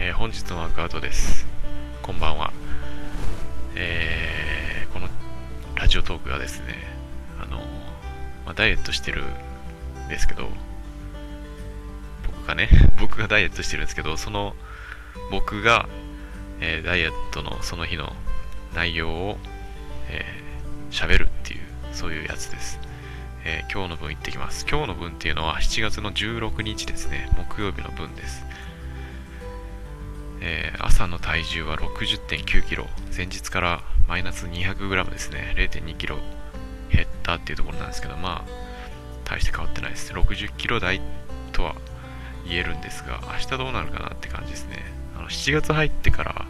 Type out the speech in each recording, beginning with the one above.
えー、本日のワークアウトです。こんばんは。えー、このラジオトークがですね、あの、まあ、ダイエットしてるんですけど、僕がね、僕がダイエットしてるんですけど、その僕が、えー、ダイエットのその日の内容を喋、えー、るっていう、そういうやつです。えー、今日の分行ってきます。今日の分っていうのは7月の16日ですね、木曜日の分です。えー、朝の体重は60.9キロ、前日からマイナス 200g ですね、0.2キロ減ったっていうところなんですけど、まあ、大して変わってないです。60キロ台とは言えるんですが、明日どうなるかなって感じですね。あの7月入ってから、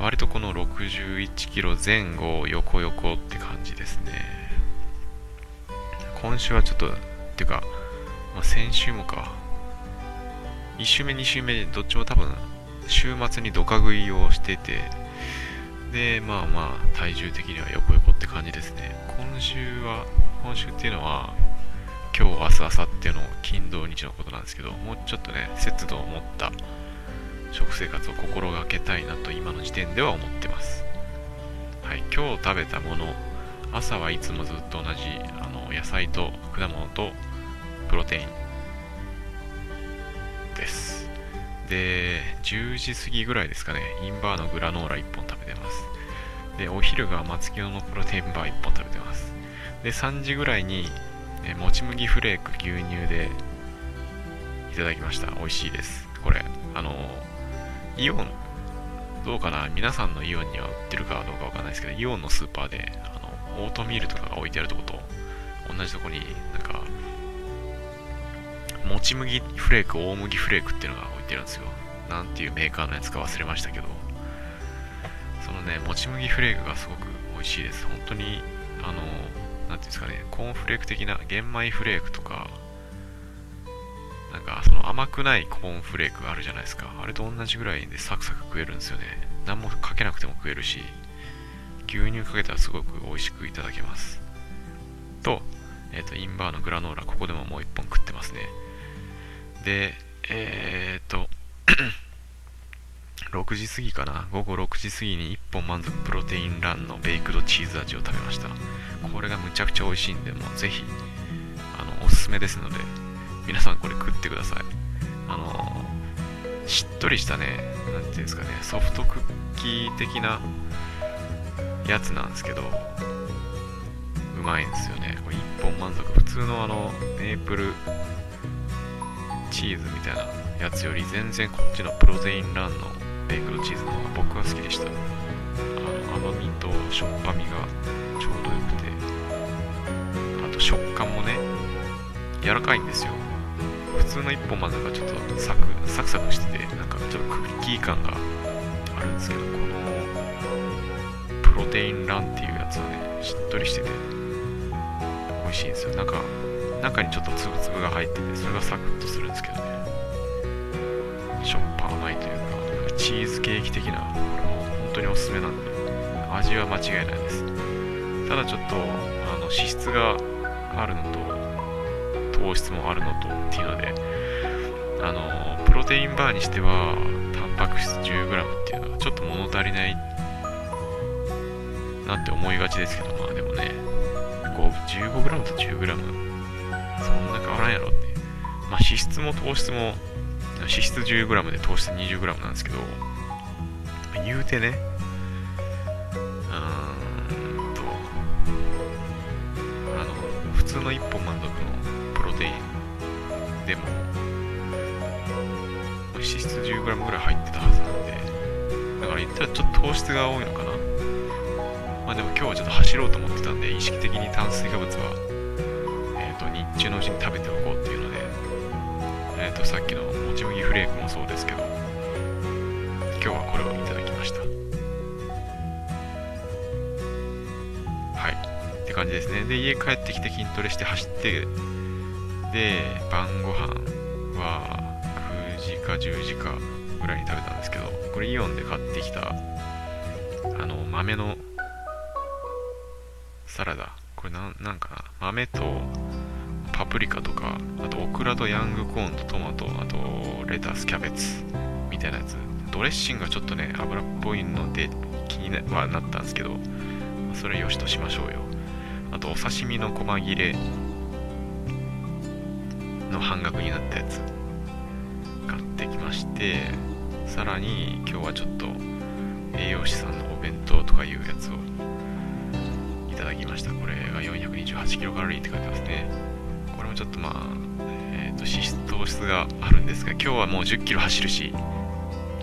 割とこの61キロ前後横横って感じですね。今週はちょっと、っていうか、まあ、先週もか、1週目2週目どっちも多分週末にドカ食いをしてて、で、まあまあ、体重的には横横って感じですね。今週は、今週っていうのは、今日、明日、明後日の金土日のことなんですけど、もうちょっとね、節度を持った食生活を心がけたいなと今の時点では思ってます。はい、今日食べたもの、朝はいつもずっと同じあの野菜と果物とプロテインで、10時過ぎぐらいですかね、インバーのグラノーラ1本食べてます。で、お昼が松木のプロテインバー1本食べてます。で、3時ぐらいに、えもち麦フレーク牛乳でいただきました。美味しいです。これ、あの、イオン、どうかな？皆さんのイオンには売ってるかどうかわかんないですけど、イオンのスーパーで、あの、オートミールとかが置いてあるとこと同じとこになんか、もち麦フレーク、大麦フレークっていうのが置いてるんですよ。なんていうメーカーのやつか忘れましたけど、そのね、もち麦フレークがすごく美味しいです。本当に、あの、なんていうんですかね、コーンフレーク的な玄米フレークとか、なんかその甘くないコーンフレークがあるじゃないですか。あれと同じぐらいでサクサク食えるんですよね。何もかけなくても食えるし、牛乳かけたらすごく美味しくいただけます。と、えっ、ー、と、インバーのグラノーラ、ここでももう一本食ってますね。で、えっ、と、6時過ぎかな？午後6時過ぎに1本満足プロテインランのベイクドチーズ味を食べました。これがむちゃくちゃ美味しいんでもうぜひあのおすすめですので皆さんこれ食ってください。あのしっとりしたね何ていうんですかねソフトクッキー的なやつなんですけどうまいんですよね。これ1本満足。普通のあのメープルチーズみたいなやつより全然こっちのプロテインランのベークドチーズの方が僕は好きでした。あの甘みとしょっぱみがちょうどよくてあと食感もね柔らかいんですよ。普通の1本までがちょっとサクサクサクしててなんかちょっとクッキー感があるんですけどこのプロテインランっていうやつはねしっとりしてて美味しいんですよ。なんか中にちょっとつぶつぶが入っててそれがサクッとするんですけどね。しょっぱ甘いというかチーズケーキ的なこれも本当におすすめなんで味は間違いないです。ただちょっとあの脂質があるのと糖質もあるのとっていうのであのプロテインバーにしてはタンパク質 10g っていうのはちょっと物足りないなんて思いがちですけどまあでもね 15g と 10g 脂質も糖質も、脂質 10g で糖質 20g なんですけど、言うてね、うーんと、あの、普通の1本満足のプロテインでも、脂質 10g ぐらい入ってたはずなんで、だから言ったらちょっと糖質が多いのかな。まあでも今日はちょっと走ろうと思ってたんで、意識的に炭水化物はえー、と日中のうちに食べておこうっていう、えっ、ー、と、さっきのもち麦フレークもそうですけど、今日はこれをいただきました。はい。って感じですね。で、家帰ってきて筋トレして走って、で、晩ご飯は9時か10時かぐらいに食べたんですけど、これイオンで買ってきた、あの、豆のサラダ。これなん、なんかな豆とパプリカとか、あとオクラとヤングコーンとトマト、あとレタス、キャベツ、3たいなやつ。ドレッシングはちょっとね油っぽいので気にはなったんですけどそれよしとしましょうよ。あとお刺身の細切れの半額になったやつ。買ってきましてさらに今日はちょっと栄養士さんのお弁当とかいうやつをいただきました。これが428キロカロリーって書いてますね。もちょっとまあ、えー、と脂質糖質があるんですが今日はもう10キロ走るし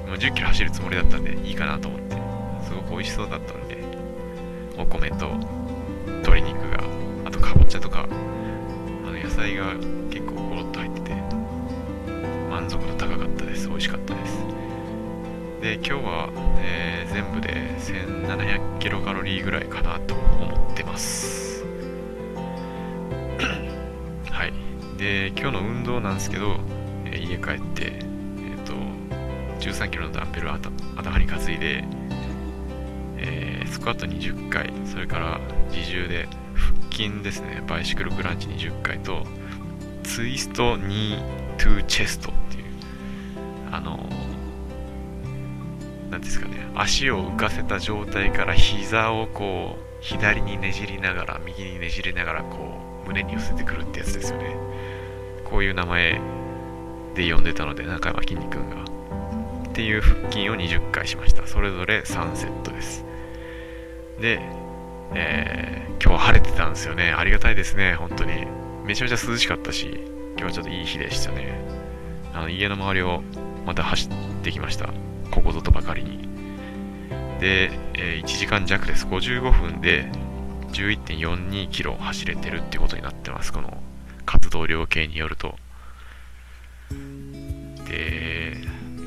もう10キロ走るつもりだったんでいいかなと思ってすごく美味しそうだったんでお米と鶏肉があとかぼちゃとかあの野菜が結構ゴロッと入ってて満足度高かったです。美味しかったです。で今日は、えー、全部で1700キロカロリーぐらいかなと思ってます。で今日の運動なんですけど、え、家帰ってえ、ー、と13キロのダンベルを頭に担いで、えー、スクワット20回それから自重で腹筋ですねバイシクルクランチ20回とツイストニートゥーチェストっていうあの何ですかね足を浮かせた状態から膝をこう左にねじりながら右にねじりながらこう胸に寄せてくるってやつですよね。こういう名前で呼んでたので中山きんに君が。っていう腹筋を20回しました。それぞれ3セットです。で、えー、今日は晴れてたんですよね。ありがたいですね。本当に。めちゃめちゃ涼しかったし今日はちょっといい日でしたね。あの家の周りをまた走ってきました。ここぞとばかりに。で、えー、1時間弱です。55分で11.42キロ走れてるってことになってます。この活動量計によると。で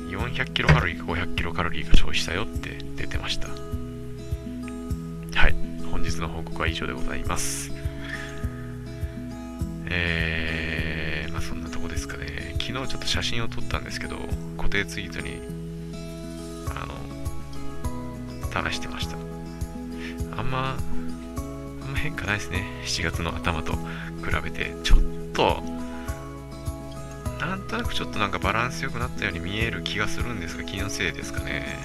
400キロカロリーか500キロカロリーが消費したよって出てました。はい。本日の報告は以上でございます。えー、まあそんなとこですかね。昨日ちょっと写真を撮ったんですけど固定ツイートにあの垂らしてました。あんまあんま変化ないですね。7月の頭と比べてちょっとなんとなくちょっとなんかバランス良くなったように見える気がするんですが気のせいですかね。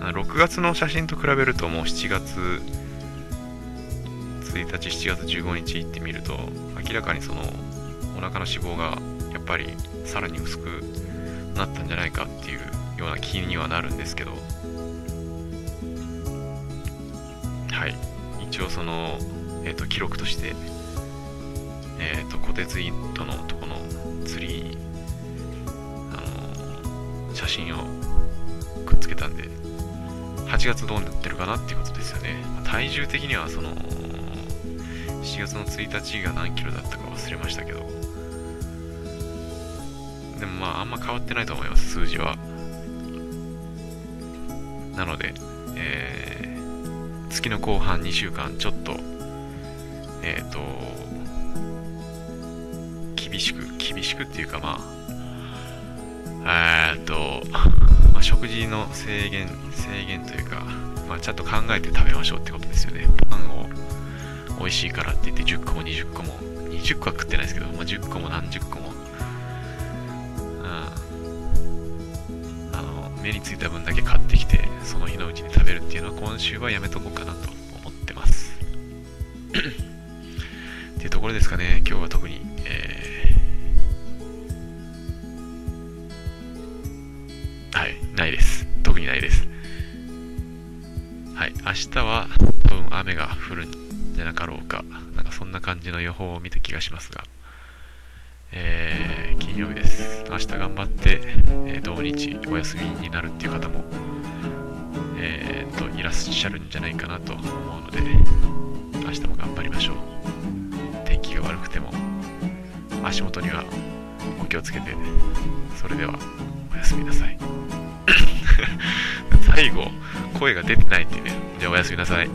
6月の写真と比べるともう7月1日7月15日行ってみると明らかにそのお腹の脂肪がやっぱりさらに薄くなったんじゃないかっていうような気にはなるんですけど。はい。一応その、えーと、記録として、えーと、固定ツイートのとこのツリーに、あの写真をくっつけたんで8月どうなってるかなっていうことですよね。体重的にはその7月の1日が何キロだったか忘れましたけど。でもまああんま変わってないと思います数字は。なので、えー、月の後半2週間ちょっとえっ、ー、と厳しく厳しくっていうかまあえっ、ー、と、まあ、食事の制限制限というか、まあ、ちゃんと考えて食べましょうってことですよね。パンを美味しいからって言って10個も20個も20個は食ってないですけど、まあ、10個も何十個も目についた分だけ買ってきてその日のうちに食べるっていうのは今週はやめとこうかなと思ってます。っていうところですかね今日は特に、えー、はいないです。特にないです。はい明日は多分雨が降るんじゃなかろうか。なんかそんな感じの予報を見た気がしますが。えー、金曜日です。明日頑張って、えー、土日お休みになるっていう方も、えー、といらっしゃるんじゃないかなと思うので、明日も頑張りましょう。天気が悪くても、足元にはお気をつけて、それではおやすみなさい。最後、声が出てないっていうね。じゃあおやすみなさい。